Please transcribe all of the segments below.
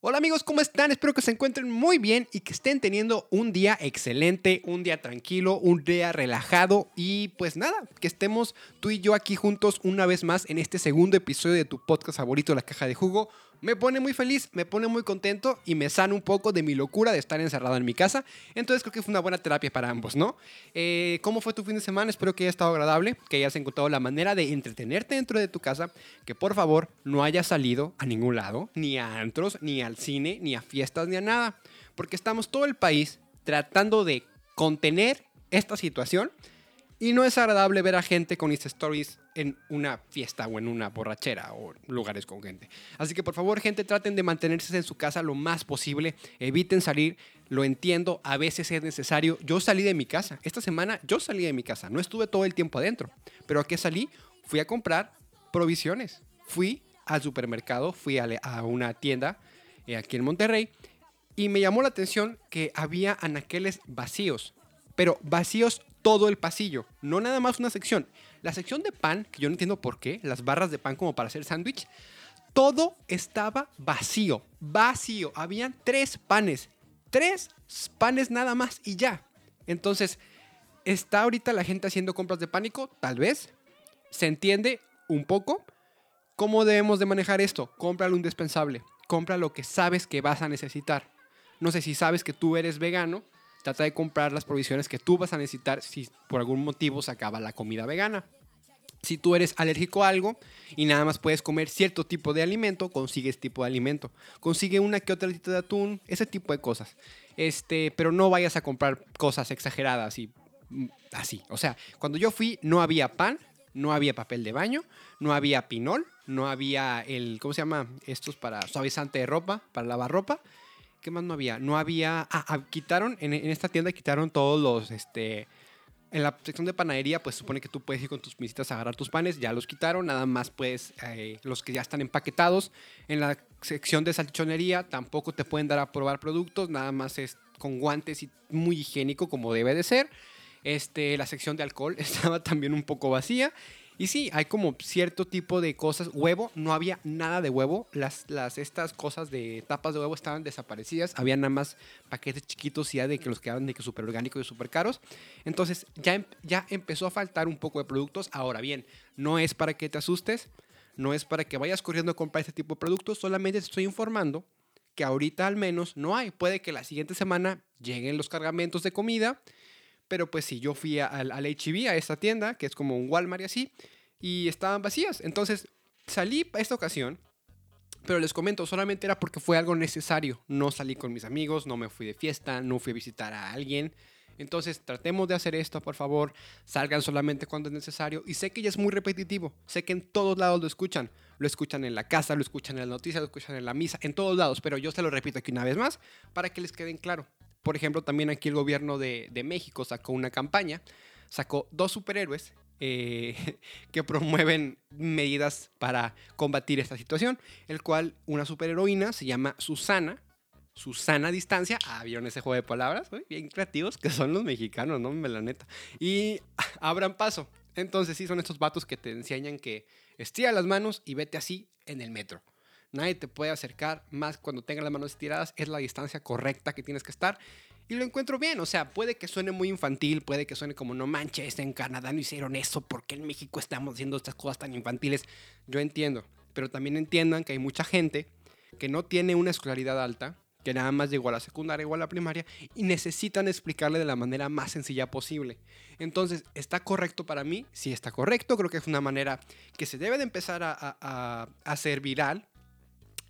Hola amigos, ¿cómo están? Espero que se encuentren muy bien y que estén teniendo un día excelente, un día tranquilo, un día relajado y pues nada, que estemos tú y yo aquí juntos una vez más en este segundo episodio de tu podcast favorito, La Caja de Jugo me pone muy feliz, me pone muy contento y me sana un poco de mi locura de estar encerrado en mi casa. Entonces creo que fue una buena terapia para ambos, ¿no? Eh, ¿Cómo fue tu fin de semana? Espero que haya estado agradable, que hayas encontrado la manera de entretenerte dentro de tu casa, que por favor no hayas salido a ningún lado, ni a antros, ni al cine, ni a fiestas, ni a nada. Porque estamos todo el país tratando de contener esta situación y no es agradable ver a gente con Insta Stories en una fiesta o en una borrachera o lugares con gente. Así que por favor, gente, traten de mantenerse en su casa lo más posible. Eviten salir. Lo entiendo, a veces es necesario. Yo salí de mi casa. Esta semana yo salí de mi casa. No estuve todo el tiempo adentro. Pero ¿a qué salí? Fui a comprar provisiones. Fui al supermercado, fui a, una tienda eh, aquí en Monterrey y me llamó la atención que había anaqueles vacíos. Pero vacíos todo el pasillo, no nada más una sección. La sección de pan, que yo no entiendo por qué, las barras de pan como para hacer sándwich, todo estaba vacío, vacío. Habían tres panes, tres panes nada más y ya. Entonces, ¿está ahorita la gente haciendo compras de pánico? Tal vez. ¿Se entiende un poco? ¿Cómo debemos de manejar esto? Compra lo indispensable. Compra lo que sabes que vas a necesitar. No sé si sabes que tú eres vegano, Trata de comprar las provisiones que tú vas a necesitar si por algún motivo se acaba la comida vegana. Si tú eres alérgico a algo y nada más puedes comer cierto tipo de alimento, consigue ese tipo de alimento. Consigue una que otra de atún, ese tipo de cosas. Este, pero no vayas a comprar cosas exageradas y así. O sea, cuando yo fui no había pan, no había papel de baño, no había pinol, no había el, ¿cómo se llama? Estos para suavizante de ropa, para lavar ropa. ¿Qué más no había? No había. Ah, ah quitaron. En, esta tienda quitaron todos los. Este. En la sección de panadería, pues supone que tú puedes ir con tus visitas a agarrar tus panes. Ya los quitaron. Nada más, pues, los que ya están empaquetados. En la sección de salchichonería tampoco te pueden dar a probar productos. Nada más es con guantes y muy higiénico, como debe de ser. Este, la sección de alcohol estaba también un poco vacía. Y sí, hay como cierto tipo de cosas. Huevo, no había nada de huevo. Las, las, estas cosas de tapas de huevo estaban desaparecidas. Había nada más paquetes chiquitos ya de que los que de que súper orgánicos y súper caros. Entonces ya, em, ya empezó a faltar un poco de productos. Ahora bien, no es para que te asustes. No es para que vayas corriendo a comprar este tipo de productos. Solamente te estoy informando que ahorita al menos no hay. Puede que la siguiente semana lleguen los cargamentos de comida pero pues sí, yo fui al, al HB, a esta tienda, que es como un Walmart y así, y estaban vacías. Entonces salí para esta ocasión, pero les comento, solamente era porque fue algo necesario. No salí con mis amigos, no me fui de fiesta, no fui a visitar a alguien. Entonces tratemos de hacer esto, por favor. Salgan solamente cuando es necesario. Y sé que ya es muy repetitivo. Sé que en todos lados lo escuchan. Lo escuchan en la casa, lo escuchan en las noticias, lo escuchan en la misa, en todos lados. Pero yo se lo repito aquí una vez más para que les queden claro. Por ejemplo, también aquí el gobierno de, México sacó una campaña, sacó dos superhéroes eh, que promueven medidas para combatir esta situación, el cual una superheroína se llama Susana, Susana Distancia, ah, vieron ese juego de palabras, bien creativos que son los mexicanos, no me la neta, y abran paso. Entonces sí, son estos vatos que te enseñan que estira las manos y vete así en el metro. Nadie te puede acercar más cuando tengas las manos estiradas. Es la distancia correcta que tienes que estar. Y lo encuentro bien. O sea, puede que suene muy infantil, puede que suene como no manches, en Canadá no hicieron eso, porque en México estamos haciendo estas cosas tan infantiles. Yo entiendo. Pero también entiendan que hay mucha gente que no tiene una escolaridad alta, que nada más llegó a la secundaria o a la primaria y necesitan explicarle de la manera más sencilla posible. Entonces, ¿está correcto para mí? Sí, está correcto. Creo que es una manera que se debe de empezar a, a, a hacer viral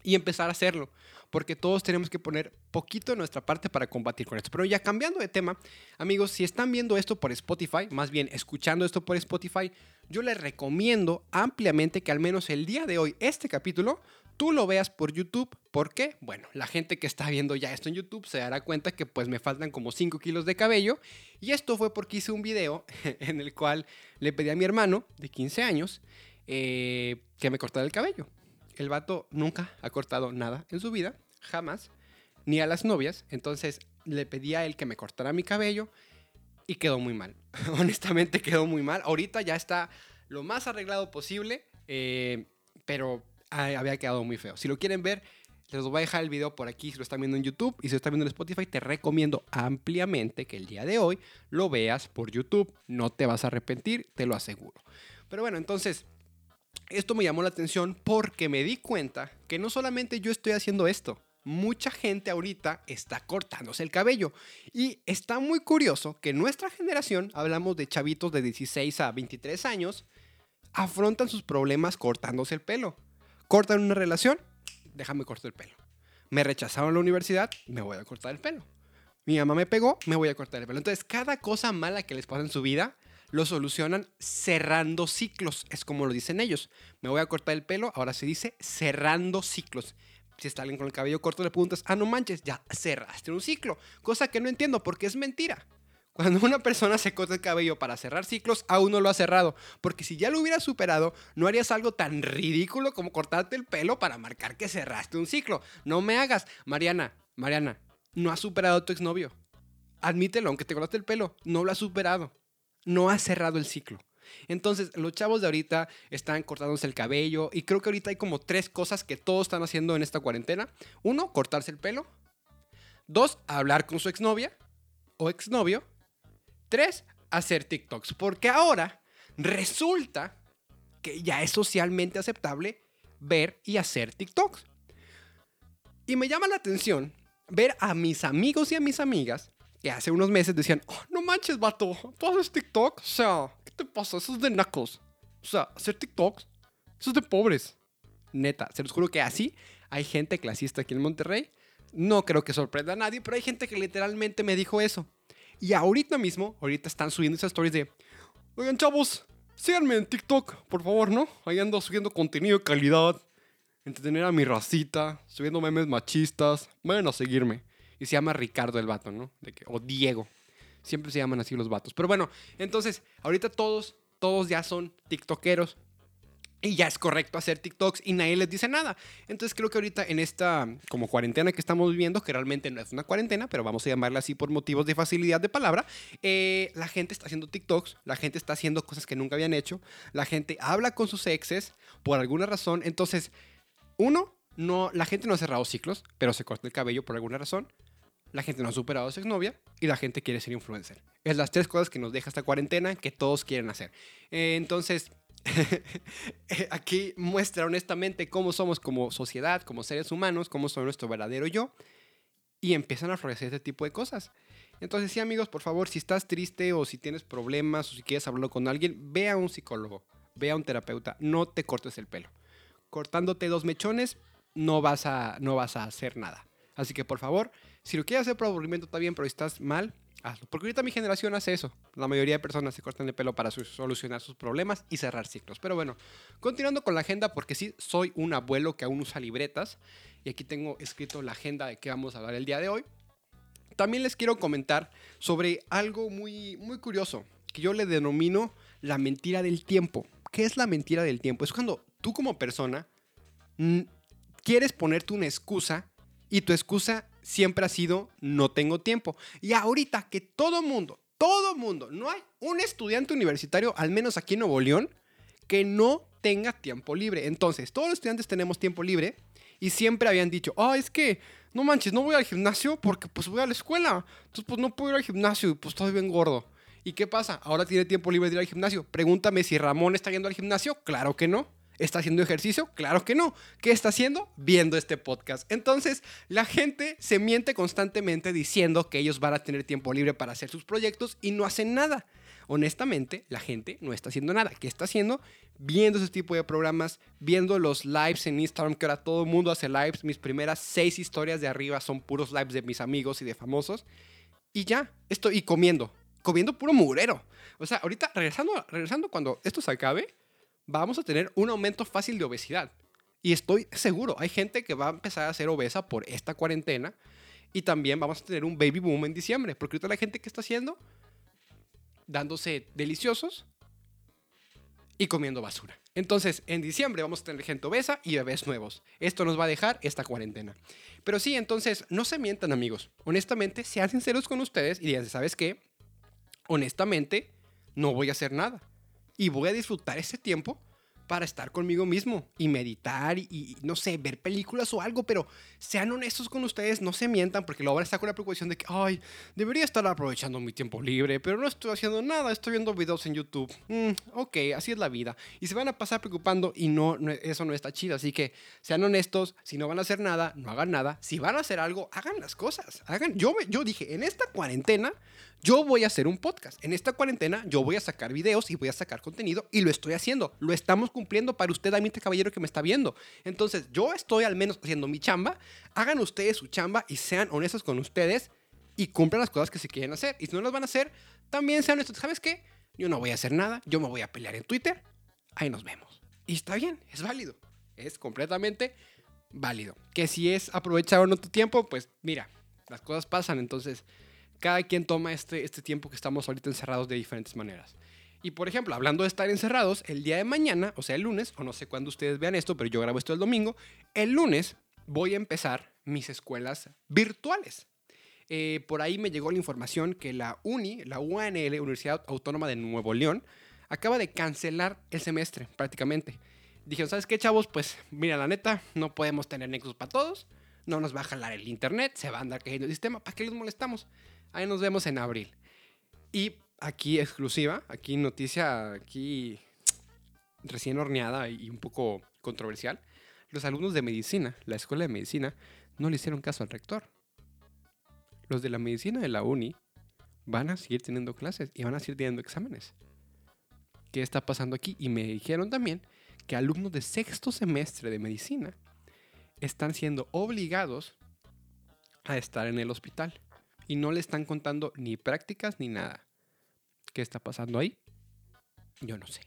y empezar a hacerlo, porque todos tenemos que poner poquito de nuestra parte para combatir con esto. Pero ya cambiando de tema, amigos, si están viendo esto por Spotify, más bien escuchando esto por Spotify, yo les recomiendo ampliamente que al menos el día de hoy, este capítulo, tú lo veas por YouTube. ¿Por qué? Bueno, la gente que está viendo ya esto en YouTube se dará cuenta que pues me faltan como 5 kilos de cabello. Y esto fue porque hice un video en el cual le pedí a mi hermano de 15 años eh, que me cortara el cabello el vato nunca ha cortado nada en su vida, jamás, ni a las novias. Entonces le pedí a él que me cortara mi cabello y quedó muy mal. Honestamente quedó muy mal. Ahorita ya está lo más arreglado posible, eh, pero había quedado muy feo. Si lo quieren ver, Les voy a dejar el video por aquí si lo están viendo en YouTube y si lo están viendo en Spotify, te recomiendo ampliamente que el día de hoy lo veas por YouTube. No te vas a arrepentir, te lo aseguro. Pero bueno, entonces, esto me llamó la atención porque me di cuenta que no solamente yo estoy haciendo esto, mucha gente ahorita está cortándose el cabello. Y está muy curioso que nuestra generación, hablamos de chavitos de 16 a 23 años, afrontan sus problemas cortándose el pelo. Cortan una relación, déjame cortar el pelo. Me rechazaron la universidad, me voy a cortar el pelo. Mi mamá me pegó, me voy a cortar el pelo. Entonces, cada cosa mala que les pasa en su vida, lo solucionan cerrando ciclos. Es como lo dicen ellos. Me voy a cortar el pelo, ahora se dice cerrando ciclos. Si está alguien con el cabello corto, le preguntas, ah, no manches, ya cerraste un ciclo. Cosa que no entiendo porque es mentira. Cuando una persona se corta el cabello para cerrar ciclos, aún no lo ha cerrado. Porque si ya lo hubieras superado, no harías algo tan ridículo como cortarte el pelo para marcar que cerraste un ciclo. No me hagas. Mariana, Mariana, no has superado a tu exnovio. Admítelo, aunque te cortaste el pelo, no lo has superado. No has cerrado el ciclo. Entonces, los chavos de ahorita están cortándose el cabello y creo que ahorita hay como tres cosas que todos están haciendo en esta cuarentena. Uno, cortarse el pelo. Dos, hablar con su exnovia o exnovio. Tres, hacer TikToks. Porque ahora resulta que ya es socialmente aceptable ver y hacer TikToks. Y me llama la atención ver a mis amigos y a mis amigas que hace unos meses decían, oh, no manches, vato, tú haces TikTok. O sea, ¿qué te pasa? Eso es de nacos. O sea, hacer TikToks, eso es de pobres. Neta, se los juro que así hay gente clasista aquí en Monterrey. No creo que sorprenda a nadie, pero hay gente que literalmente me dijo eso. Y ahorita mismo, ahorita están subiendo esas stories de, oigan chavos, síganme en TikTok, por favor, ¿no? Ahí ando subiendo contenido de calidad, entretener a mi racita, subiendo memes machistas, vayan a seguirme. Y se llama Ricardo el vato, ¿no? O Diego. Siempre se llaman así los vatos. Pero bueno, entonces, ahorita todos, todos ya son TikTokeros. Y ya es correcto hacer TikToks y nadie les dice nada. Entonces creo que ahorita en esta como cuarentena que estamos viviendo, que realmente no es una cuarentena, pero vamos a llamarla así por motivos de facilidad de palabra, eh, la gente está haciendo TikToks, la gente está haciendo cosas que nunca habían hecho, la gente habla con sus exes por alguna razón. Entonces, uno, no, la gente no ha cerrado ciclos, pero se corta el cabello por alguna razón. La gente no ha superado a su exnovia y la gente quiere ser influencer. Es las tres cosas que nos deja esta cuarentena que todos quieren hacer. Entonces, aquí muestra honestamente cómo somos como sociedad, como seres humanos, cómo son nuestro verdadero yo. Y empiezan a florecer este tipo de cosas. Entonces, sí, amigos, por favor, si estás triste o si tienes problemas o si quieres hablarlo con alguien, ve a un psicólogo, ve a un terapeuta, no te cortes el pelo. Cortándote dos mechones, no vas a, no vas a hacer nada. Así que, por favor, si lo quieres hacer por aburrimiento, está bien, pero si estás mal, hazlo. Porque ahorita mi generación hace eso. La mayoría de personas se cortan el pelo para solucionar sus problemas y cerrar ciclos. Pero bueno, continuando con la agenda, porque sí, soy un abuelo que aún usa libretas. Y aquí tengo escrito la agenda de qué vamos a hablar el día de hoy. También les quiero comentar sobre algo muy, muy curioso, que yo le denomino la mentira del tiempo. ¿Qué es la mentira del tiempo? Es cuando tú como persona quieres ponerte una excusa y tu excusa siempre ha sido no tengo tiempo. Y ahorita que todo mundo, todo mundo, no hay un estudiante universitario, al menos aquí en Nuevo León, que no tenga tiempo libre. Entonces, todos los estudiantes tenemos tiempo libre y siempre habían dicho, ah, es que, no manches, no voy al gimnasio porque pues voy a la escuela. Entonces, pues no puedo ir al gimnasio y pues estoy bien gordo. ¿Y qué pasa? Ahora tiene tiempo libre de ir al gimnasio. Pregúntame si Ramón está yendo al gimnasio. Claro que no. ¿Está haciendo ejercicio? Claro que no. ¿Qué está haciendo? Viendo este podcast. Entonces, la gente se miente constantemente diciendo que ellos van a tener tiempo libre para hacer sus proyectos y no hacen nada. Honestamente, la gente no está haciendo nada. ¿Qué está haciendo? Viendo ese tipo de programas, viendo los lives en Instagram, que ahora todo el mundo hace lives. Mis primeras seis historias de arriba son puros lives de mis amigos y de famosos. Y ya, estoy y comiendo. Comiendo puro murero. O sea, ahorita regresando, regresando cuando esto se acabe, vamos a tener un aumento fácil de obesidad. Y estoy seguro, hay gente que va a empezar a ser obesa por esta cuarentena. Y también vamos a tener un baby boom en diciembre. Porque ahorita la gente que está haciendo, dándose deliciosos y comiendo basura. Entonces, en diciembre vamos a tener gente obesa y bebés nuevos. Esto nos va a dejar esta cuarentena. Pero sí, entonces, no se mientan, amigos. Honestamente, sean sinceros con ustedes y digan, ¿sabes qué? Honestamente, no voy a hacer nada y voy a disfrutar ese tiempo para estar conmigo mismo y meditar y, no sé, ver películas o algo, pero sean honestos con ustedes, no se mientan, porque luego van a estar con la preocupación de que, ay, debería estar aprovechando mi tiempo libre, pero no estoy haciendo nada, estoy viendo videos en YouTube. Mm, ok, así es la vida. Y se van a pasar preocupando y no, eso no está chido, así que sean honestos, si no van a hacer nada, no hagan nada, si van a hacer algo, hagan las cosas, hagan, yo, yo dije, en esta cuarentena, yo voy a hacer un podcast. En esta cuarentena yo voy a sacar videos y voy a sacar contenido y lo estoy haciendo. Lo estamos cumpliendo para usted, amite caballero que me está viendo. Entonces yo estoy al menos haciendo mi chamba. Hagan ustedes su chamba y sean honestos con ustedes y cumplan las cosas que se quieren hacer. Y si no las van a hacer, también sean honestos. ¿Sabes qué? Yo no voy a hacer nada. Yo me voy a pelear en Twitter. Ahí nos vemos. Y está bien, es válido. Es completamente válido. Que si es aprovechar o no tu tiempo, pues mira, las cosas pasan. Entonces cada quien toma este, este tiempo que estamos ahorita encerrados de diferentes maneras. Y por ejemplo, hablando de estar encerrados, el día de mañana, o sea, el lunes, o no sé cuándo ustedes vean esto, pero yo grabo esto el domingo, el lunes voy a empezar mis escuelas virtuales. Eh, por ahí me llegó la información que la UNI, la UNL, Universidad Autónoma de Nuevo León, acaba de cancelar el semestre prácticamente. Dijeron, ¿sabes qué, chavos? Pues mira, la neta, no podemos tener Nexus para todos, no nos va a jalar el internet, se va a andar cayendo el sistema, ¿para qué les molestamos? Ahí nos vemos en abril. Y aquí exclusiva, aquí noticia, aquí recién horneada y un poco controversial. Los alumnos de medicina, la escuela de medicina, no le hicieron caso al rector. Los de la medicina de la uni van a seguir teniendo clases y van a seguir teniendo exámenes. ¿Qué está pasando aquí? Y me dijeron también que alumnos de sexto semestre de medicina están siendo obligados a estar en el hospital y no le están contando ni prácticas ni nada. ¿Qué está pasando ahí? Yo no sé.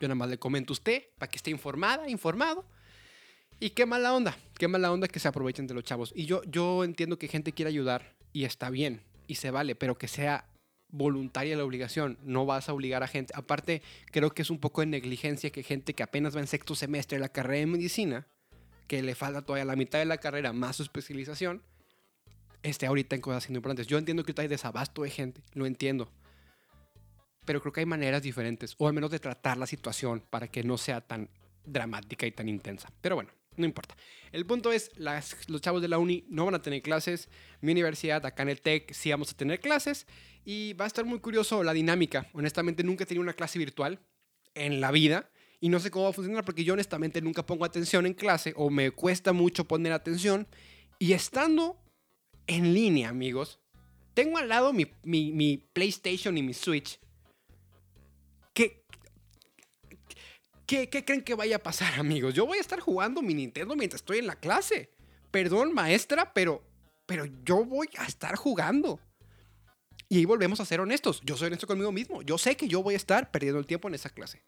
Yo nada más le comento a usted para que esté informada, informado. Y qué mala onda, qué mala onda que se aprovechen de los chavos. Y yo, yo entiendo que gente quiere ayudar y está bien y se vale, pero que sea voluntaria la obligación. No vas a obligar a gente. Aparte, creo que es un poco de negligencia que gente que apenas va en sexto semestre de la carrera de medicina, que le falta todavía la mitad de la carrera más su especialización, esté ahorita en cosas importantes. Yo entiendo que hay desabasto de gente, lo entiendo. Pero creo que hay maneras diferentes, o al menos de tratar la situación para que no sea tan dramática y tan intensa. Pero bueno, no importa. El punto es, los chavos de la uni no van a tener clases. Mi universidad, acá en el TEC, sí vamos a tener clases. Y va a estar muy curioso la dinámica. Honestamente, nunca he tenido una clase virtual en la vida. Y no sé cómo va a funcionar porque yo honestamente nunca pongo atención en clase o me cuesta mucho poner atención. Y estando en línea, amigos. Tengo al lado mi, PlayStation y mi Switch. ¿Qué, ¿Qué, ¿Qué, creen que vaya a pasar, amigos? Yo voy a estar jugando mi Nintendo mientras estoy en la clase. Perdón, maestra, pero, pero yo voy a estar jugando. Y ahí volvemos a ser honestos. Yo soy honesto conmigo mismo. Yo sé que yo voy a estar perdiendo el tiempo en esa clase.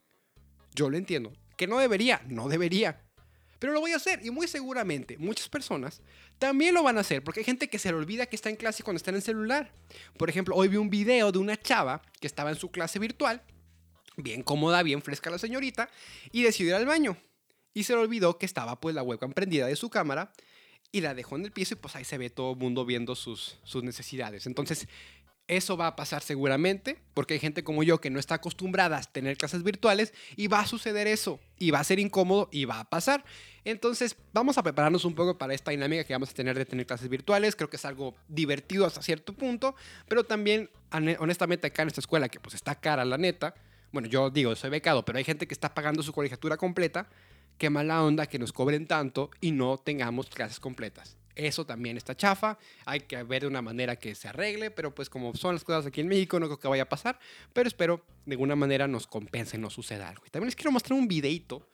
Yo lo entiendo. Que no debería, no debería. Pero lo voy a hacer y muy seguramente muchas personas también lo van a hacer porque hay gente que se le olvida que está en clase cuando está en el celular. Por ejemplo, hoy vi un video de una chava que estaba en su clase virtual, bien cómoda, bien fresca la señorita, y decidió ir al baño. Y se le olvidó que estaba pues la webcam prendida de su cámara y la dejó en el piso y pues ahí se ve todo el mundo viendo sus, sus necesidades. Entonces, eso va a pasar seguramente, porque hay gente como yo que no está acostumbrada a tener clases virtuales y va a suceder eso, y va a ser incómodo y va a pasar. Entonces, vamos a prepararnos un poco para esta dinámica que vamos a tener de tener clases virtuales. Creo que es algo divertido hasta cierto punto, pero también, honestamente, acá en esta escuela, que pues está cara, la neta, bueno, yo digo, soy becado, pero hay gente que está pagando su colegiatura completa. Qué mala onda que nos cobren tanto y no tengamos clases completas. Eso también está chafa, hay que ver de una manera que se arregle, pero pues como son las cosas aquí en México, no creo que vaya a pasar, pero espero de alguna manera nos compense, no suceda algo. Y también les quiero mostrar un videito,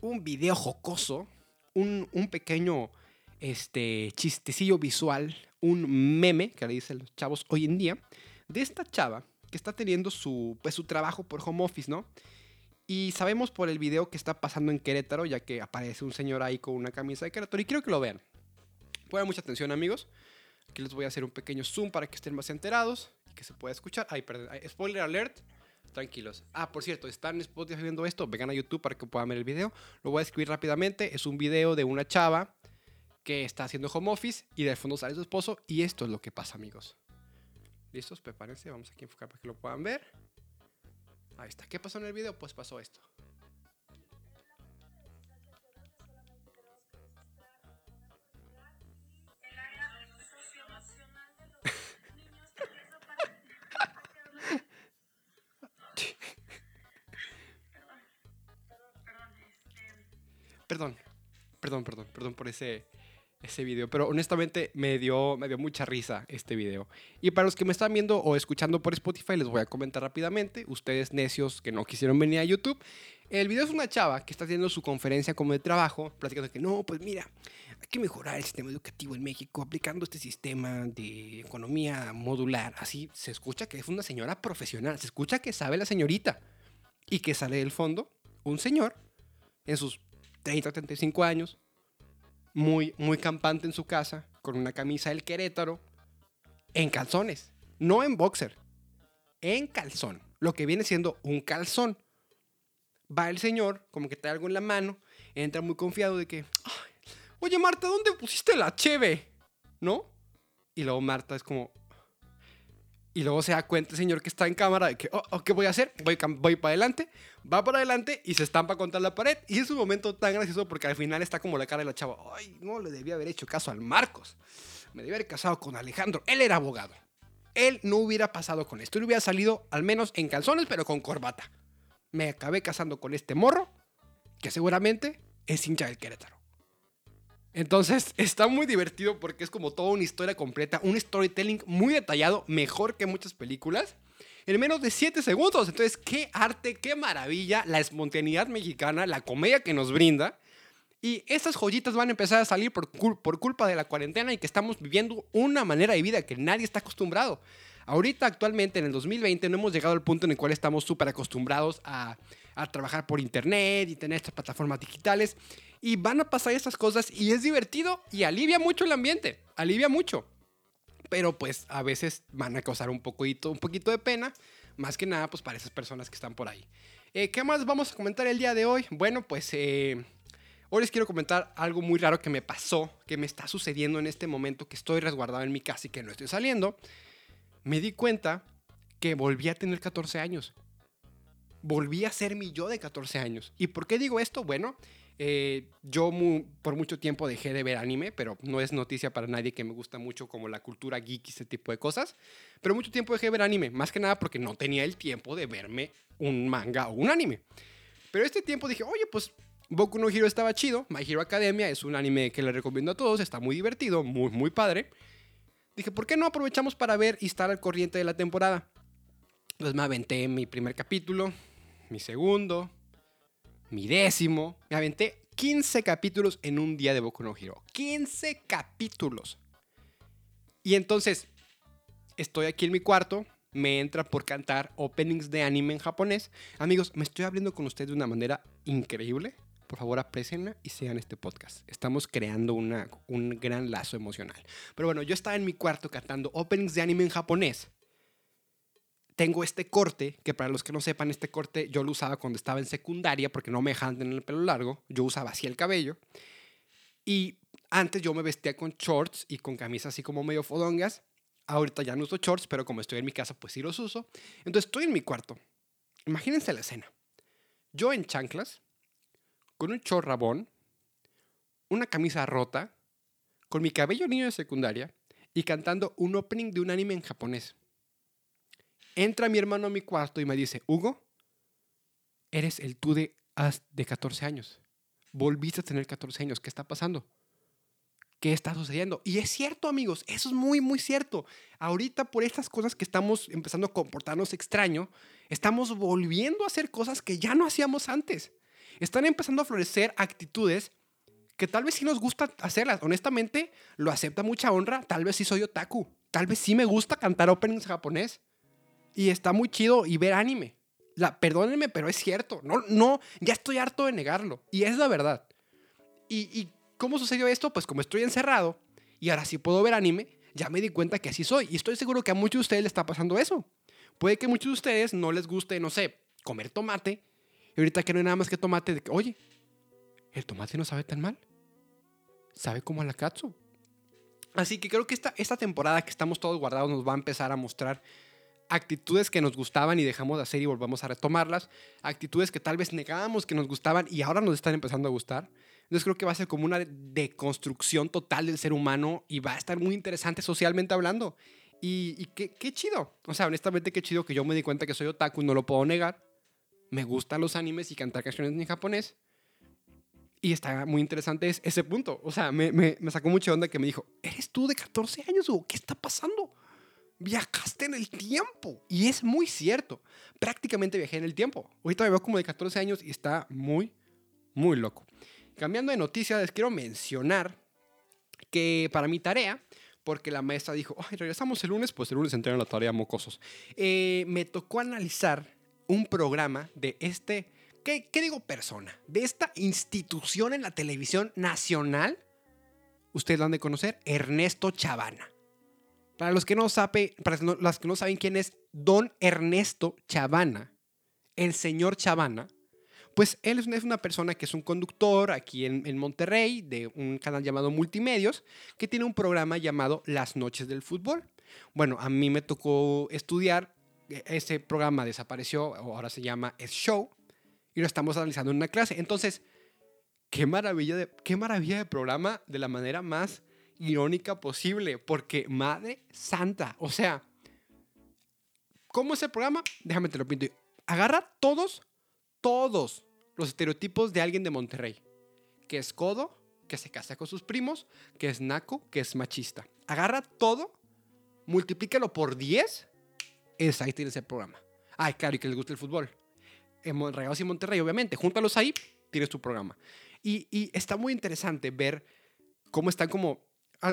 un video jocoso, un, pequeño este, chistecillo visual, un meme, que le dicen los chavos hoy en día, de esta chava que está teniendo su, pues, su trabajo por home office, ¿no? Y sabemos por el video que está pasando en Querétaro, ya que aparece un señor ahí con una camisa de Querétaro, y quiero que lo vean. Pongan mucha atención, amigos. Aquí les voy a hacer un pequeño zoom para que estén más enterados y que se pueda escuchar. Ay, perdón. Spoiler alert. Tranquilos. Ah, por cierto, están en Spotify viendo esto. Vengan a YouTube para que puedan ver el video. Lo voy a escribir rápidamente. Es un video de una chava que está haciendo home office y de fondo sale su esposo. Y esto es lo que pasa, amigos. ¿Listos? Prepárense. Vamos aquí a enfocar para que lo puedan ver. Ahí está. ¿Qué pasó en el video? Pues pasó esto. Perdón, perdón, perdón, perdón por ese, ese video, pero honestamente me dio, me dio mucha risa este video. Y para los que me están viendo o escuchando por Spotify, les voy a comentar rápidamente, ustedes necios que no quisieron venir a YouTube, el video es una chava que está haciendo su conferencia como de trabajo, platicando que no, pues mira, hay que mejorar el sistema educativo en México aplicando este sistema de economía modular. Así se escucha que es una señora profesional, se escucha que sabe la señorita y que sale del fondo un señor en sus 30, 35 años, muy, muy campante en su casa, con una camisa del Querétaro, en calzones, no en boxer, en calzón, lo que viene siendo un calzón. Va el señor, como que trae algo en la mano, entra muy confiado de que, oye Marta, ¿dónde pusiste la cheve? ¿No? Y luego Marta es como, y luego se da cuenta el señor que está en cámara de que, oh, oh ¿qué voy a hacer? Voy, voy para adelante, va para adelante y se estampa contra la pared. Y es un momento tan gracioso porque al final está como la cara de la chava. Ay, no le debía haber hecho caso al Marcos. Me debía haber casado con Alejandro. Él era abogado. Él no hubiera pasado con esto. Él hubiera salido al menos en calzones, pero con corbata. Me acabé casando con este morro, que seguramente es hincha del Querétaro. Entonces está muy divertido porque es como toda una historia completa, un storytelling muy detallado, mejor que muchas películas, en menos de 7 segundos. Entonces, qué arte, qué maravilla, la espontaneidad mexicana, la comedia que nos brinda. Y estas joyitas van a empezar a salir por, por culpa de la cuarentena y que estamos viviendo una manera de vida que nadie está acostumbrado. Ahorita, actualmente, en el 2020, no hemos llegado al punto en el cual estamos súper acostumbrados a, a trabajar por internet y tener estas plataformas digitales y van a pasar estas cosas y es divertido y alivia mucho el ambiente, alivia mucho. Pero pues a veces van a causar un poquito, un poquito de pena, más que nada pues para esas personas que están por ahí. Eh, ¿Qué más vamos a comentar el día de hoy? Bueno, pues eh, hoy les quiero comentar algo muy raro que me pasó, que me está sucediendo en este momento que estoy resguardado en mi casa y que no estoy saliendo. Me di cuenta que volví a tener 14 años. Volví a ser mi yo de 14 años. ¿Y por qué digo esto? Bueno, eh, yo por mucho tiempo dejé de ver anime, pero no es noticia para nadie que me gusta mucho como la cultura geek y ese tipo de cosas. Pero mucho tiempo dejé de ver anime, más que nada porque no tenía el tiempo de verme un manga o un anime. Pero este tiempo dije, oye, pues Boku no Hero estaba chido, My Hero Academia es un anime que le recomiendo a todos, está muy divertido, muy, muy padre. Dije, ¿por qué no aprovechamos para ver y estar al corriente de la temporada? Entonces me aventé mi primer capítulo, mi segundo, mi décimo. Me aventé 15 capítulos en un día de Boku no Hero. 15 capítulos. Y entonces, estoy aquí en mi cuarto, me entra por cantar openings de anime en japonés. Amigos, me estoy hablando con ustedes de una manera increíble. Por favor, aprecienla y sigan este podcast. Estamos creando una, un gran lazo emocional. Pero bueno, yo estaba en mi cuarto cantando openings de anime en japonés tengo este corte, que para los que no sepan, este corte yo lo usaba cuando estaba en secundaria porque no me dejaban tener el pelo largo, yo usaba así el cabello. Y antes yo me vestía con shorts y con camisas así como medio fodongas. Ahorita ya no uso shorts, pero como estoy en mi casa, pues sí los uso. Entonces estoy en mi cuarto. Imagínense la escena. Yo en chanclas, con un short rabón, una camisa rota, con mi cabello niño de secundaria y cantando un opening de un anime en japonés. Entra mi hermano a mi cuarto y me dice, Hugo, eres el tú de, de 14 años. Volviste a tener 14 años. ¿Qué está pasando? ¿Qué está sucediendo? Y es cierto, amigos, eso es muy, muy cierto. Ahorita por estas cosas que estamos empezando a comportarnos extraño, estamos volviendo a hacer cosas que ya no hacíamos antes. Están empezando a florecer actitudes que tal vez sí nos gusta hacerlas. Honestamente, lo acepta mucha honra. Tal vez sí soy otaku. Tal vez sí me gusta cantar openings japonés. Y está muy chido y ver anime. La, perdónenme, pero es cierto. No, no, ya estoy harto de negarlo. Y es la verdad. ¿Y, y cómo sucedió esto? Pues como estoy encerrado y ahora sí puedo ver anime, ya me di cuenta que así soy. Y estoy seguro que a muchos de ustedes les está pasando eso. Puede que a muchos de ustedes no les guste, no sé, comer tomate. Y ahorita que no hay nada más que tomate, de que, oye, el tomate no sabe tan mal. Sabe como a la katsu. Así que creo que esta, esta temporada que estamos todos guardados nos va a empezar a mostrar actitudes que nos gustaban y dejamos de hacer y volvamos a retomarlas, actitudes que tal vez negábamos que nos gustaban y ahora nos están empezando a gustar. Entonces creo que va a ser como una deconstrucción total del ser humano y va a estar muy interesante socialmente hablando. Y, qué, chido. O sea, honestamente qué chido que yo me di cuenta que soy otaku, no lo puedo negar. Me gustan los animes y cantar canciones en japonés. Y está muy interesante ese punto. O sea, me, me, me, sacó mucha onda que me dijo, ¿eres tú de 14 años o qué está pasando? Viajaste en el tiempo. Y es muy cierto. Prácticamente viajé en el tiempo. Ahorita me veo como de 14 años y está muy, muy loco. Cambiando de noticias, les quiero mencionar que para mi tarea, porque la maestra dijo, regresamos el lunes, pues el lunes entregan la tarea mocosos. Eh, me tocó analizar un programa de este ¿qué, digo persona? De esta institución en la televisión nacional, ustedes lo han de conocer, Ernesto Chavana. Para los que no, sabe, para las que no saben quién es don Ernesto Chavana, el señor Chavana, pues él es una, persona que es un conductor aquí en, en, Monterrey de un canal llamado Multimedios, que tiene un programa llamado Las Noches del Fútbol. Bueno, a mí me tocó estudiar, e, ese programa desapareció, ahora se llama Es Show, y lo estamos analizando en una clase. Entonces, qué maravilla de, qué maravilla de programa de la manera más irónica posible, porque madre santa, o sea, ¿cómo es el programa? Déjame te lo pinto. Agarra todos, todos los estereotipos de alguien de Monterrey, que es codo, que se casa con sus primos, que es naco, que es machista. Agarra todo, multiplícalo por 10, es ahí tienes el programa. Ay, claro, y que les guste el fútbol en Rayados y Monterrey, obviamente. Júntalos ahí, tienes tu programa. Y, y, está muy interesante ver cómo están como...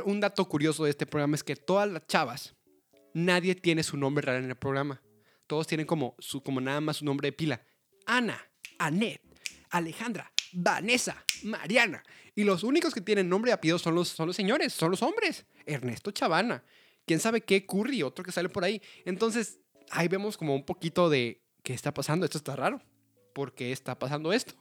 Un dato curioso de este programa es que todas las chavas, nadie tiene su nombre real en el programa. Todos tienen como, su, como nada más su nombre de pila. Ana, Anet, Alejandra, Vanessa, Mariana. Y los únicos que tienen nombre y apellido son los, son los señores, son los hombres. Ernesto Chavana. ¿Quién sabe qué? Curry, otro que sale por ahí. Entonces, ahí vemos como un poquito de ¿qué está pasando? Esto está raro. ¿Por qué está pasando esto?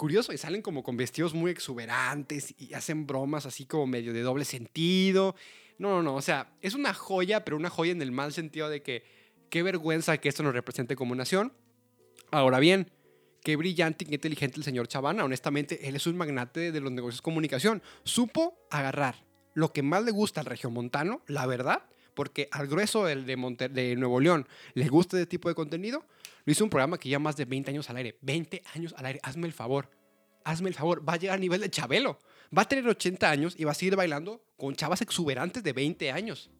Curioso, y salen como con vestidos muy exuberantes y hacen bromas así como medio de doble sentido. No, no, no, o sea, es una joya, pero una joya en el mal sentido de que qué vergüenza que esto nos represente como nación. Ahora bien, qué brillante y qué inteligente el señor Chavana. Honestamente, él es un magnate de los negocios de comunicación. Supo agarrar lo que más le gusta al regiomontano, la verdad, porque al grueso del de, de Nuevo León le gusta este tipo de contenido, lo hizo un programa que ya más de 20 años al aire. 20 años al aire, hazme el favor. Hazme el favor, va a llegar a nivel de Chabelo. Va a tener 80 años y va a seguir bailando con chavas exuberantes de 20 años.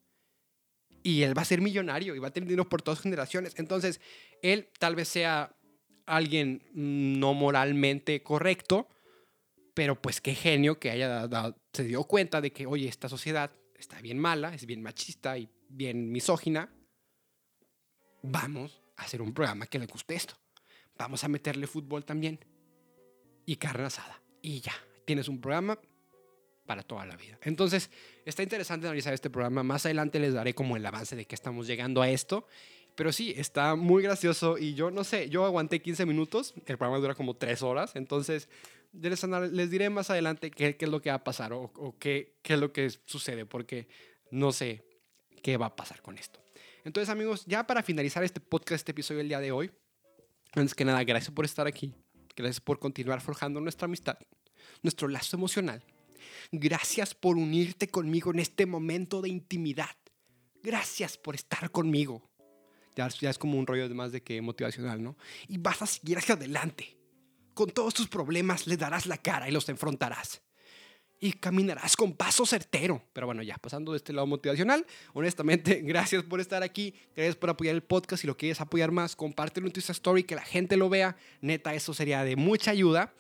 Y él va a ser millonario y va a tener dinero por todas generaciones. Entonces, él tal vez sea alguien no moralmente correcto, pero pues qué genio que haya se dio cuenta de que, oye, esta sociedad está bien mala, es bien machista y bien misógina, vamos hacer un programa que le guste esto. Vamos a meterle fútbol también. Y carne asada. Y ya, tienes un programa para toda la vida. Entonces, está interesante analizar este programa. Más adelante les daré como el avance de que estamos llegando a esto. Pero sí, está muy gracioso y yo no sé, yo aguanté 15 minutos, el programa dura como 3 horas, entonces les, les diré más adelante qué, es lo que va a pasar o, qué, es lo que sucede, porque no sé qué va a pasar con esto. Entonces, amigos, ya para finalizar este podcast, este episodio del día de hoy, antes que nada, gracias por estar aquí, gracias por continuar forjando nuestra amistad, nuestro lazo emocional. Gracias por unirte conmigo en este momento de intimidad. Gracias por estar conmigo. Ya, ya es como un rollo más de que motivacional, ¿no? Y vas a seguir hacia adelante. Con todos tus problemas le darás la cara y los enfrentarás. Y caminarás con paso certero. Pero bueno, ya pasando de este lado motivacional, honestamente, gracias por estar aquí. Gracias por apoyar el podcast. Si lo quieres apoyar más, compártelo en tu story, que la gente lo vea. Neta, eso sería de mucha ayuda.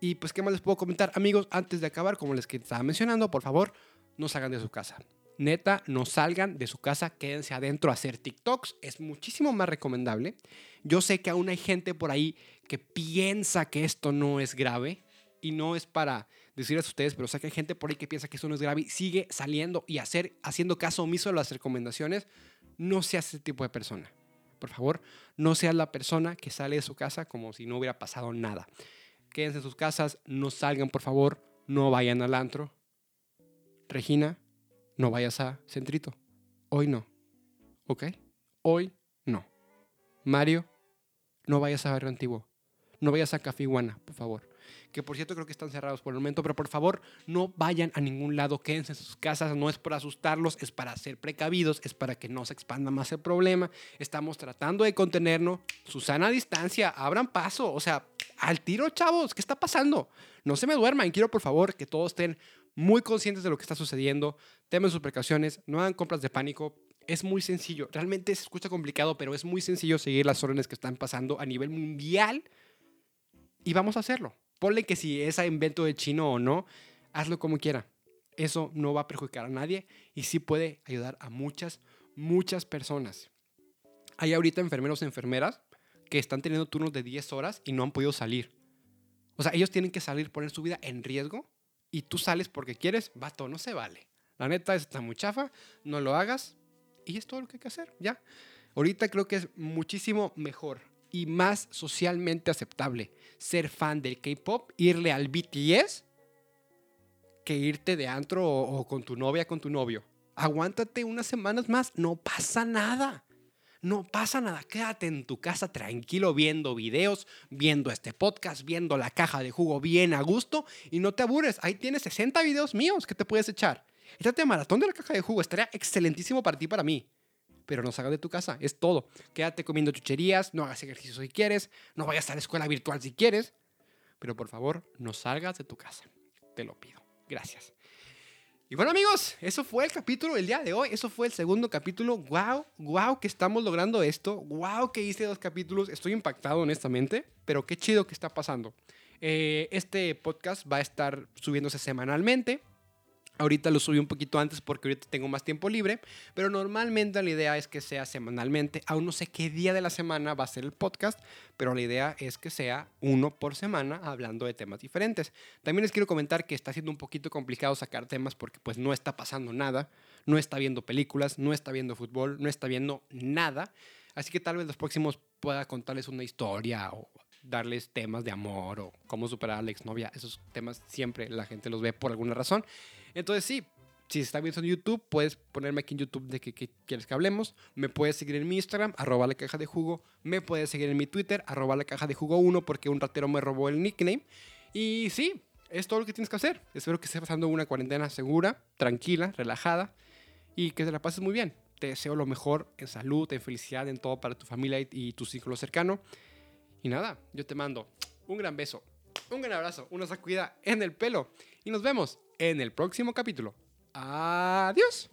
Y pues, ¿qué más les puedo comentar? Amigos, antes de acabar, como les estaba mencionando, por favor, no salgan de su casa. Neta, no salgan de su casa, quédense adentro a hacer TikToks. Es muchísimo más recomendable. Yo sé que aún hay gente por ahí que piensa que esto no es grave y no es para decirles a ustedes, pero sé que hay gente por ahí que piensa que esto no es grave y sigue saliendo y hacer, haciendo caso omiso a las recomendaciones. No seas ese tipo de persona. Por favor, no seas la persona que sale de su casa como si no hubiera pasado nada. Quédense en sus casas, no salgan, por favor, no vayan al antro. Regina, no vayas a Centrito. Hoy no. ¿Ok? Hoy no. Mario, no vayas a Barrio Antiguo. No vayas a Café Iguana, por favor. Que por cierto creo que están cerrados por el momento, pero por favor no vayan a ningún lado, quédense en sus casas. No es para asustarlos, es para ser precavidos, es para que no se expanda más el problema. Estamos tratando de contenernos. Susana a distancia, abran paso. O sea, al tiro, chavos, ¿qué está pasando? No se me duerman, quiero por favor que todos estén muy conscientes de lo que está sucediendo, temen sus precauciones, no hagan compras de pánico. Es muy sencillo, realmente se escucha complicado, pero es muy sencillo seguir las órdenes que están pasando a nivel mundial y vamos a hacerlo. Ponle que si es a invento de chino o no, hazlo como quiera. Eso no va a perjudicar a nadie y sí puede ayudar a muchas, muchas personas. Hay ahorita enfermeros y enfermeras que están teniendo turnos de 10 horas y no han podido salir. O sea, ellos tienen que salir, poner su vida en riesgo y tú sales porque quieres, vato, no se vale. La neta está muy chafa, no lo hagas y es todo lo que hay que hacer, ya. Ahorita creo que es muchísimo mejor y más socialmente aceptable ser fan del K-pop, irle al BTS, que irte de antro o, con tu novia, con tu novio. Aguántate unas semanas más, no pasa nada. No pasa nada, quédate en tu casa tranquilo viendo videos, viendo este podcast, viendo la caja de jugo bien a gusto y no te aburres. Ahí tienes 60 videos míos que te puedes echar. Échate maratón de la caja de jugo, estaría excelentísimo para ti para mí. Pero no salgas de tu casa, es todo. Quédate comiendo chucherías, no hagas ejercicio si quieres, no vayas a la escuela virtual si quieres. Pero por favor, no salgas de tu casa. Te lo pido. Gracias. Y bueno amigos, eso fue el capítulo del día de hoy. Eso fue el segundo capítulo. Wow, wow que estamos logrando esto. Wow que hice dos capítulos. Estoy impactado honestamente, pero qué chido que está pasando. Eh, este podcast va a estar subiéndose semanalmente. Ahorita lo subí un poquito antes porque ahorita tengo más tiempo libre, pero normalmente la idea es que sea semanalmente. Aún no sé qué día de la semana va a ser el podcast, pero la idea es que sea uno por semana hablando de temas diferentes. También les quiero comentar que está siendo un poquito complicado sacar temas porque pues no está pasando nada, no está viendo películas, no está viendo fútbol, no está viendo nada. Así que tal vez los próximos pueda contarles una historia o darles temas de amor o cómo superar a la exnovia. Esos temas siempre la gente los ve por alguna razón. Entonces sí, si está viendo en YouTube, puedes ponerme aquí en YouTube de qué quieres que hablemos. Me puedes seguir en mi Instagram, arroba la caja de jugo. Me puedes seguir en mi Twitter, arroba la caja de jugo 1, porque un ratero me robó el nickname. Y sí, es todo lo que tienes que hacer. Espero que estés pasando una cuarentena segura, tranquila, relajada y que te la pases muy bien. Te deseo lo mejor en salud, en felicidad, en todo para tu familia y tu círculo cercano. Y nada, yo te mando un gran beso, un gran abrazo, una sacudida en el pelo y nos vemos en el próximo capítulo. Adiós.